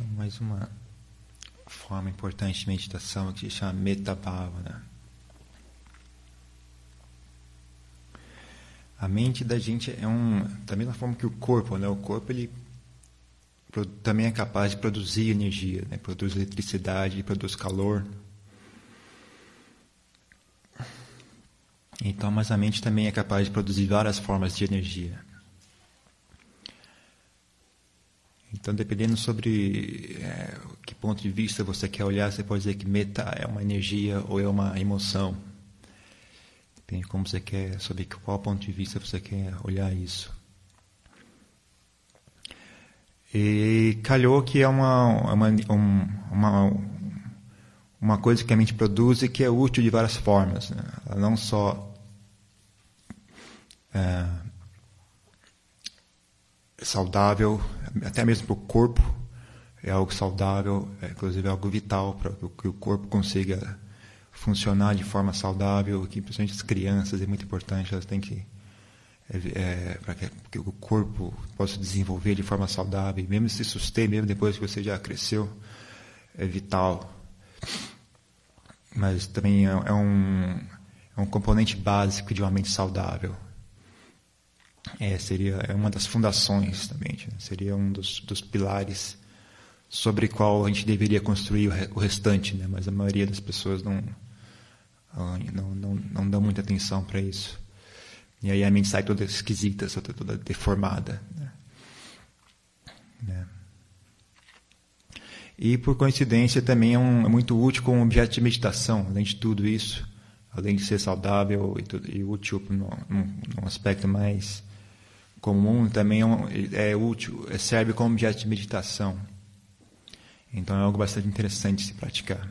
Então, mais uma forma importante de meditação que se chama Metabhavana. A mente da gente é um, da mesma forma que o corpo, né? O corpo ele também é capaz de produzir energia, né? produz eletricidade, produz calor. Então, mas a mente também é capaz de produzir várias formas de energia. Então, dependendo sobre é, que ponto de vista você quer olhar, você pode dizer que meta é uma energia ou é uma emoção. Depende de como você quer, sobre qual ponto de vista você quer olhar isso. E calhou que é uma, uma, uma, uma coisa que a mente produz e que é útil de várias formas. Né? Ela não só é, saudável, até mesmo para o corpo, é algo saudável, é, inclusive é algo vital para que o corpo consiga funcionar de forma saudável, que principalmente as crianças é muito importante, elas têm que é, é, para que, que, o corpo possa desenvolver de forma saudável, mesmo se suster, mesmo depois que você já cresceu, é vital. Mas também é, é um, é um componente básico de uma mente saudável. É, seria é uma das fundações também, né? seria um dos, dos pilares sobre qual a gente deveria construir o, re, o restante, né? mas a maioria das pessoas não, não, não, não dá muita atenção para isso. E aí a mente sai toda esquisita, toda deformada. Né? né? E por coincidência também é, um, é, muito útil como objeto de meditação, além de tudo isso, além de ser saudável e, e útil num, aspecto mais comum, também é, um, é útil, é, serve como objeto de meditação. Então é algo bastante interessante se praticar.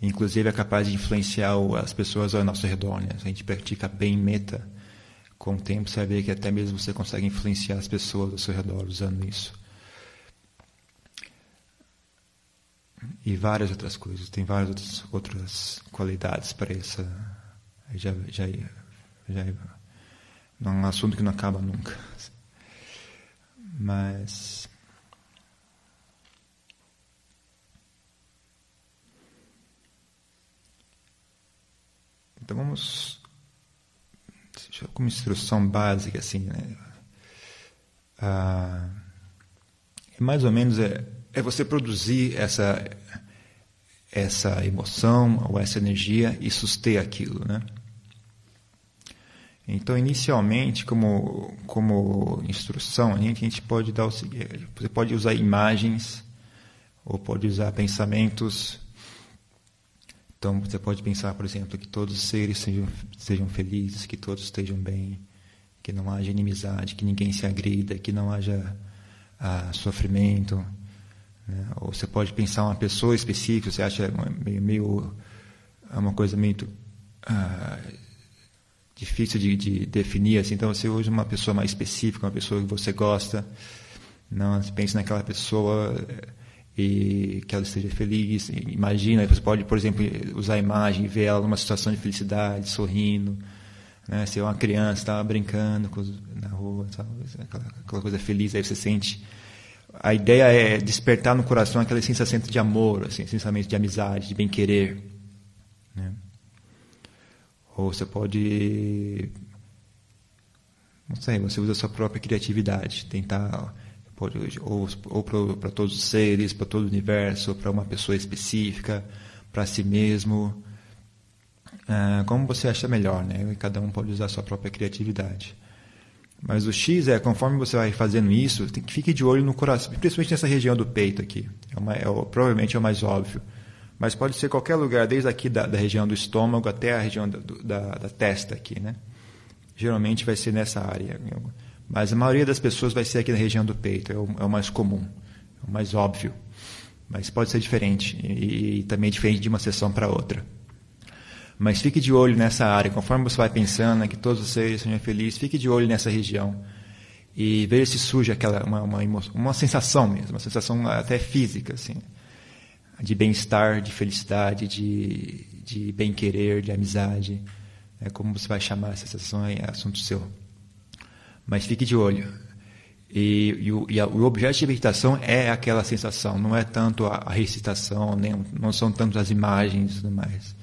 Inclusive é capaz de influenciar as pessoas ao nosso redor. Né? Se a gente pratica bem meta, com o tempo você vai ver que até mesmo você consegue influenciar as pessoas ao seu redor usando isso. E várias outras coisas. Tem várias outras, outras qualidades para essa. Já, já, já é um assunto que não acaba nunca. Mas. Então vamos. Como instrução básica, assim, né? Ah, é mais ou menos é, é você produzir essa, essa emoção ou essa energia e suster aquilo, né? Então, inicialmente, como, como instrução, a gente, a gente pode dar o seguinte: você pode usar imagens ou pode usar pensamentos então você pode pensar, por exemplo, que todos os seres sejam, sejam felizes, que todos estejam bem, que não haja inimizade, que ninguém se agrida, que não haja ah, sofrimento. Né? Ou você pode pensar uma pessoa específica, você acha meio, meio é uma coisa meio ah, difícil de, de, definir, assim, então você usa uma pessoa mais específica, uma pessoa que você gosta, não, você pensa naquela pessoa e que ela esteja feliz. Imagina, você pode, por exemplo, usar a imagem e ver ela numa situação de felicidade, sorrindo. Né? Se é uma criança, está brincando na rua, sabe? Aquela, aquela, coisa feliz, aí você sente. A ideia é despertar no coração aquele sensação de amor, assim, sentimento de amizade, de bem-querer. Né? Ou você pode. Não sei, você usa a sua própria criatividade, tentar pode, ou, ou para todos os seres, para todo o universo, para uma pessoa específica, para si mesmo. É, como você acha melhor, né? E cada um pode usar a sua própria criatividade. Mas o X é, conforme você vai fazendo isso, tem que fique de olho no coração, principalmente nessa região do peito aqui. É, uma, é provavelmente é o mais óbvio. Mas pode ser qualquer lugar, desde aqui da, da região do estômago até a região da, da, da, testa aqui, né? Geralmente vai ser nessa área. Mas a maioria das pessoas vai ser aqui na região do peito, é o, é o mais comum, é o mais óbvio. Mas pode ser diferente, e, e também diferente de uma sessão para outra. Mas fique de olho nessa área, conforme você vai pensando né, que todos vocês sejam felizes, fique de olho nessa região. E veja se surge aquela, uma, uma, uma sensação mesmo, uma sensação até física, assim, de bem-estar, de felicidade, de, de bem-querer, de amizade. Né, como você vai chamar essa sensação é assunto seu. Mas fique de olho. E, e, o, e a, o, objeto de meditação é aquela sensação, não é tanto a, a recitação, nem, não são tanto as imagens e tudo mais.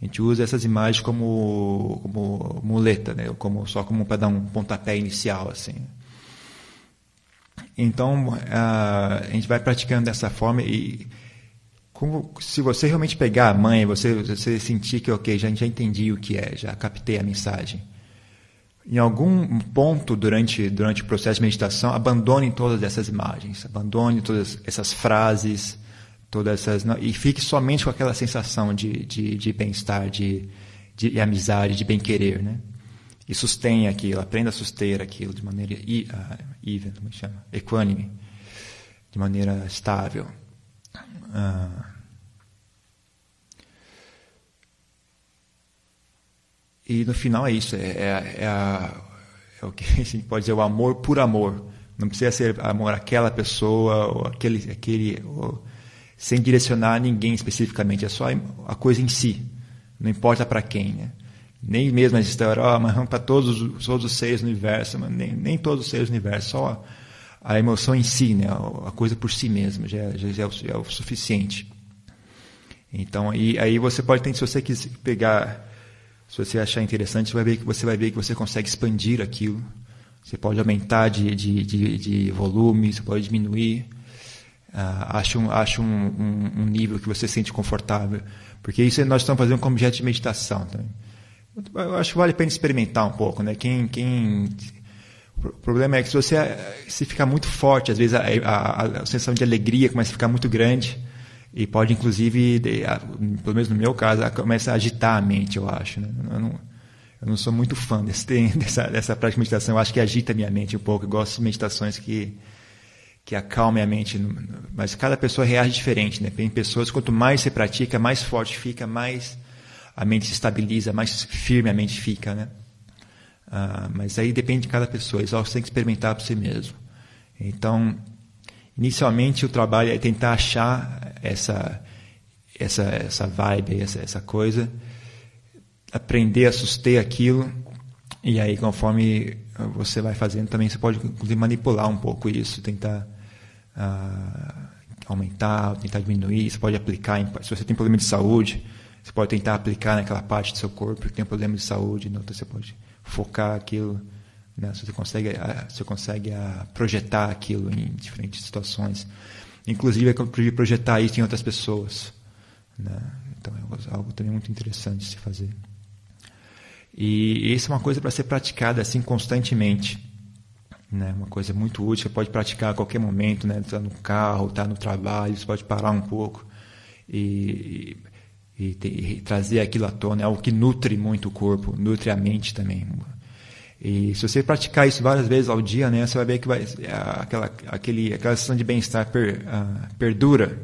A gente usa essas imagens como, como muleta, né? como, só como para dar um pontapé inicial. assim. Então, a, a gente vai praticando dessa forma e como, se você realmente pegar a mãe, você, você sentir que, ok, já, já entendi o que é, já captei a mensagem. Em algum ponto durante, durante o processo de meditação, abandone todas essas imagens, abandone todas essas frases, todas essas e fique somente com aquela sensação de, de, de bem-estar, de, de, de, amizade, de bem-querer, né? E sustenha aquilo, aprenda a suster aquilo de maneira uh, even, como chama, equânime, de maneira estável. Uh, e no final é isso, é, é, é, a, é o que a gente pode dizer, o amor por amor. Não precisa ser amor àquela pessoa, ou aquele, aquele ou, sem direcionar ninguém especificamente, é só a coisa em si. Não importa para quem, né? Nem mesmo a história, oh, mas para todos, todos os seres do universo, nem, nem todos os seres do universo, só a emoção em si, né? a coisa por si mesma, já, já, é, o, já é o suficiente. Então, aí, aí você pode ter, se você quiser pegar, se você achar interessante, você vai ver que você vai ver que você consegue expandir aquilo. Você pode aumentar de, de, de, de volume, você pode diminuir. Uh, acha um, acha um, um, um, nível que você se sente confortável. Porque isso nós estamos fazendo como objeto de meditação. Tá? Eu acho que vale a pena experimentar um pouco. Né? Quem, quem... O problema é que se você se ficar muito forte, às vezes a, a, a sensação de alegria começa a ficar muito grande e pode, inclusive, pelo menos no meu caso, começa a agitar a mente, eu acho. Né? Eu, não, eu não sou muito fã desse, dessa, dessa prática de meditação. Eu acho que agita a minha mente um pouco. Eu gosto de meditações que que acalme a mente. Mas cada pessoa reage diferente, né? Tem pessoas, quanto mais você pratica, mais forte fica, mais a mente se estabiliza, mais firme a mente fica, né? Ah, mas aí depende de cada pessoa, isso você tem que experimentar por si mesmo. Então, inicialmente o trabalho é tentar achar essa essa essa vibe, essa essa coisa, aprender a suster aquilo e aí conforme você vai fazendo também você pode manipular um pouco isso, tentar uh, aumentar, tentar diminuir. Você pode aplicar, em, se você tem problema de saúde, você pode tentar aplicar naquela parte do seu corpo que tem problema de saúde, então você pode focar aquilo, né? você consegue, você consegue projetar aquilo em diferentes situações. Inclusive, é projetar isso em outras pessoas. Né? Então, é algo também muito interessante de se fazer. E isso é uma coisa para ser praticada assim constantemente. Né? Uma coisa muito útil, você pode praticar a qualquer momento, né? Está no carro, está no trabalho, você pode parar um pouco e, e, e, trazer aquilo à tona. É algo que nutre muito o corpo, nutre a mente também. E se você praticar isso várias vezes ao dia, né, você vai ver que vai, aquela, aquele, aquela sensação de bem-estar per, uh, perdura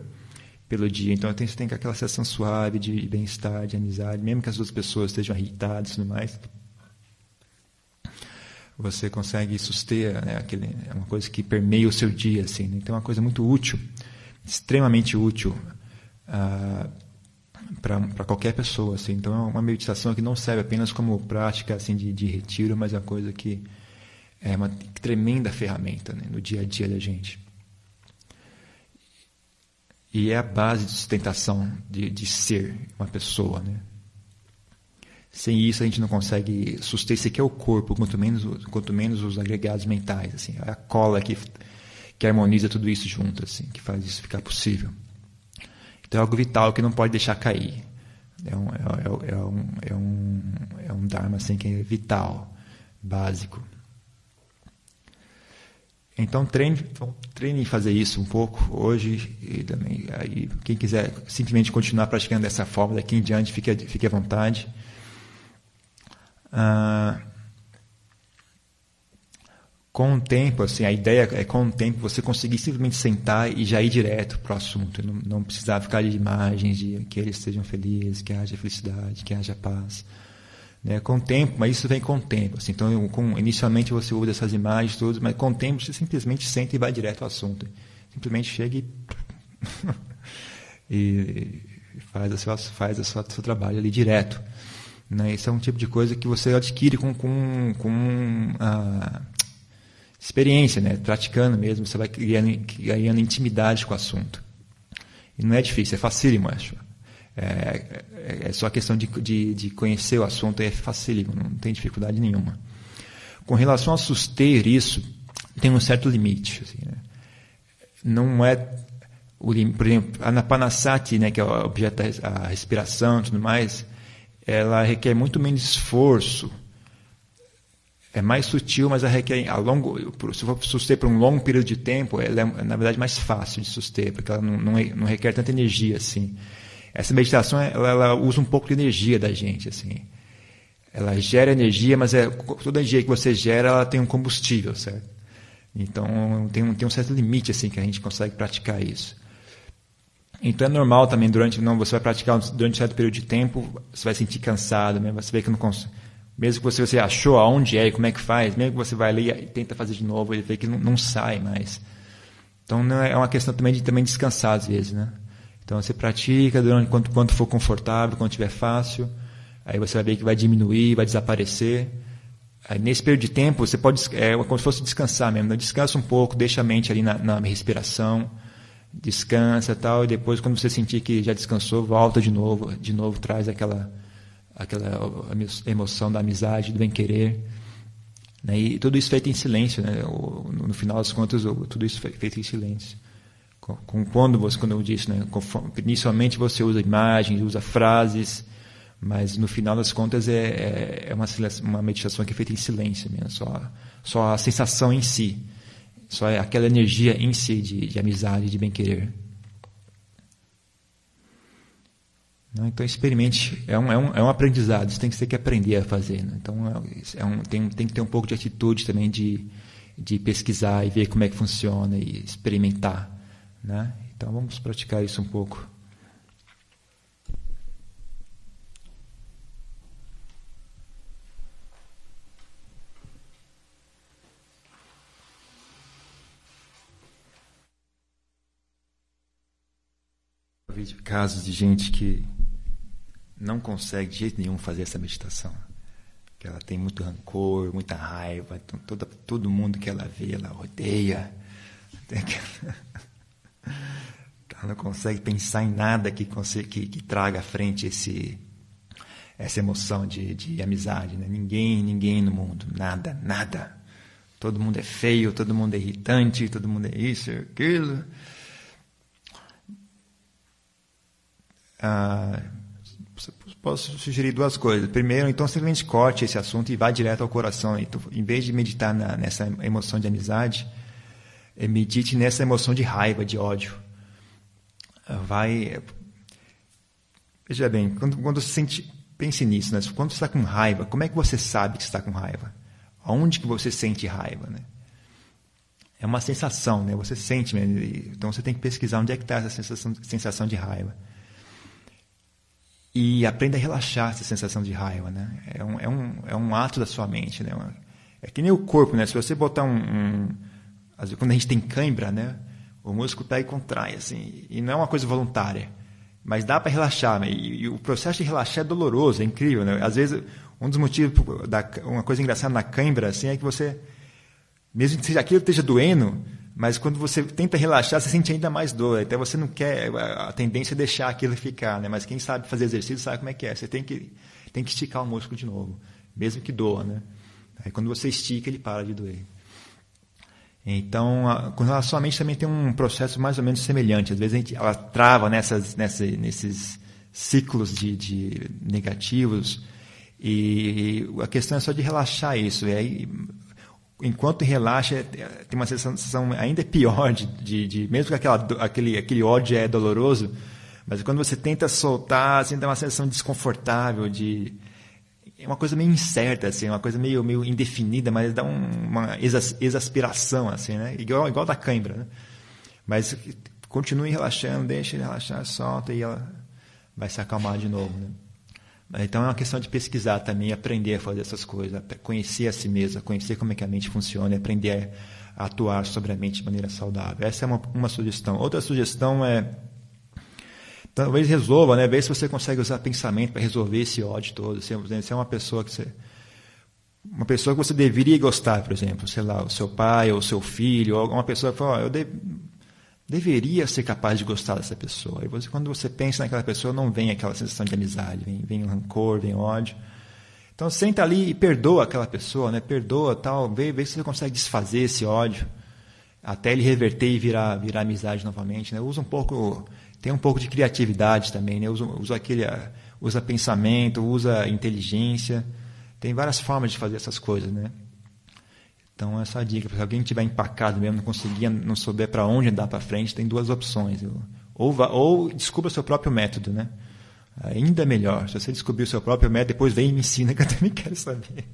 pelo dia. Então você tem aquela sensação suave de bem-estar, de amizade, mesmo que as duas pessoas estejam irritadas e tudo mais. Você consegue suster, né, aquele, é uma coisa que permeia o seu dia, assim. Né? Então é uma coisa muito útil, extremamente útil ah, para qualquer pessoa, assim. Então é uma meditação que não serve apenas como prática assim de, de retiro, mas é uma coisa que é uma tremenda ferramenta né, no dia a dia da gente. E é a base de sustentação de, de ser uma pessoa. Né? Sem isso, a gente não consegue sustentar sequer o corpo, quanto menos, quanto menos os agregados mentais. Assim, é a cola que, que harmoniza tudo isso junto, assim, que faz isso ficar possível. Então é algo vital que não pode deixar cair. É um, é, é, é um, é um, é um Dharma assim, que é vital, básico. Então treine, treine em fazer isso um pouco hoje e também aí quem quiser simplesmente continuar praticando dessa forma daqui em diante fique, fique à vontade. Ah, com o tempo, assim, a ideia é com o tempo você conseguir simplesmente sentar e já ir direto para o assunto, não, não precisar ficar de imagens de que eles sejam felizes, que haja felicidade, que haja paz né, com o tempo, mas isso vem com o tempo. Assim, então, com, inicialmente você usa essas imagens todas, mas com o tempo você simplesmente senta e vai direto ao assunto. Simplesmente chega e, e faz, a sua, faz a sua, seu trabalho ali direto. Né? Isso é um tipo de coisa que você adquire com, com, com uh, experiência, né? praticando mesmo, você vai criando, ganhando intimidade com o assunto. E não é difícil, é facílimo, acho. É, é, é só questão de, de, de, conhecer o assunto, é facílimo, não tem dificuldade nenhuma. Com relação a suster isso, tem um certo limite. Assim, né? Não é, o, por exemplo, a Napanasati, né, que é o objeto da respiração e tudo mais, ela requer muito menos esforço é mais sutil, mas requer a longo, se for suster por um longo período de tempo, ela é na verdade mais fácil de suster, porque ela não, não, não requer tanta energia assim. Essa meditação ela, ela, usa um pouco de energia da gente assim. Ela gera energia, mas é, toda energia que você gera, ela tem um combustível, certo? Então tem um, tem um certo limite assim que a gente consegue praticar isso. Então é normal também durante não você vai praticar durante um certo período de tempo, você vai sentir cansado, mesmo você vê que não consegue mesmo que você, você achou aonde é e como é que faz, mesmo que você vai ler e tenta fazer de novo, ele vê que não, não sai mais. Então não é, é uma questão também de também descansar às vezes, né? Então você pratica durante quanto quanto for confortável, quando tiver fácil, aí você vai ver que vai diminuir, vai desaparecer. Aí, nesse período de tempo você pode é como se fosse descansar mesmo, né? descansa um pouco, deixa a mente ali na, na respiração, descansa tal, e depois quando você sentir que já descansou, volta de novo, de novo traz aquela aquela emoção da amizade, do bem-querer. Né? E tudo isso feito em silêncio. Né? No final das contas, tudo isso feito em silêncio. Com, quando você, quando eu disse, né? inicialmente você usa imagens, usa frases, mas no final das contas é, é, é uma, uma meditação que é feita em silêncio mesmo, só, só a sensação em si, só é aquela energia em si de, de amizade, de bem-querer. Né? Então, experimente. É um, é, um, é um aprendizado, você tem que ter que aprender a fazer. Né? Então, é, é um, tem, tem que ter um pouco de atitude também de, de pesquisar e ver como é que funciona e experimentar. Né? Então, vamos praticar isso um pouco. casos de gente que não consegue de jeito nenhum fazer essa meditação. Que ela tem muito rancor, muita raiva, então toda, todo mundo que ela vê, ela odeia. ela não consegue pensar em nada que, que, que traga à frente esse, essa emoção de, de amizade. Né? Ninguém, ninguém no mundo, nada, nada. Todo mundo é feio, todo mundo é irritante, todo mundo é isso, aquilo. Ah, posso sugerir duas coisas. Primeiro, então, simplesmente corte esse assunto e vá direto ao coração. Então, em vez de meditar na, nessa emoção de amizade, eh, medite nessa emoção de raiva, de ódio. Vai. Veja bem, quando, quando você sente. Pense nisso, né? Quando você está com raiva, como é que você sabe que está com raiva? Aonde que você sente raiva, né? É uma sensação, né? Você sente, né? então você tem que pesquisar onde é que está essa sensação, sensação de raiva e aprenda a relaxar essa sensação de raiva, né? É um, é um, é um ato da sua mente, né? É que nem o corpo, né? Se você botar um, um quando a gente tem cãibra, né? O músculo pega e contrai, assim, e não é uma coisa voluntária, mas dá para relaxar, né? E, e, o processo de relaxar é doloroso, é incrível, né? Às vezes um dos motivos da uma coisa engraçada na cãibra, assim, é que você mesmo que aquilo esteja doendo, mas quando você tenta relaxar, você sente ainda mais dor. Até você não quer, a tendência é deixar aquilo ficar, né? Mas quem sabe fazer exercício sabe como é que é. Você tem que, tem que esticar o músculo de novo, mesmo que doa, né? Aí quando você estica, ele para de doer. Então, a, com relação à mente também tem um processo mais ou menos semelhante. Às vezes a gente, ela trava nessas, nessa, nesses ciclos de, de negativos e a questão é só de relaxar isso. E aí, enquanto relaxa, tem uma sensação ainda pior de, de, de mesmo que aquela, aquele, aquele ódio é doloroso, mas quando você tenta soltar, assim, dá uma sensação desconfortável, de é uma coisa meio incerta, assim, uma coisa meio, meio indefinida, mas dá um, uma exasperação, assim, né? Igual, igual da cãibra, né? Mas continue relaxando, deixa ele relaxar, solta e ela vai se acalmar de novo, né? Então é uma questão de pesquisar também, aprender a fazer essas coisas, conhecer a si mesmo, conhecer como é que a mente funciona, e aprender a atuar sobre a mente de maneira saudável. Essa é uma, uma sugestão. Outra sugestão é talvez resolva, né? Ver se você consegue usar pensamento para resolver esse ódio todo. Se é uma pessoa que você uma pessoa que você deveria gostar, por exemplo, sei lá, o seu pai ou o seu filho, ou alguma pessoa que fala, oh, eu de, deveria ser capaz de gostar dessa pessoa. E você, quando você pensa naquela pessoa, não vem aquela sensação de amizade, vem, vem rancor, vem ódio. Então senta ali e perdoa aquela pessoa, né? Perdoa, tal, vê, vê se você consegue desfazer esse ódio até ele reverter e virar, virar amizade novamente, né? Usa um pouco, tem um pouco de criatividade também, né? Usa, usa aquele, usa pensamento, usa inteligência. Tem várias formas de fazer essas coisas, né? Então, essa é dica. Se alguém estiver empacado mesmo, não conseguir, não souber para onde andar para frente, tem duas opções. Ou, ou descubra seu próprio método, né? Ainda melhor. Se você descobrir o seu próprio método, depois vem e me ensina, que eu também quero saber.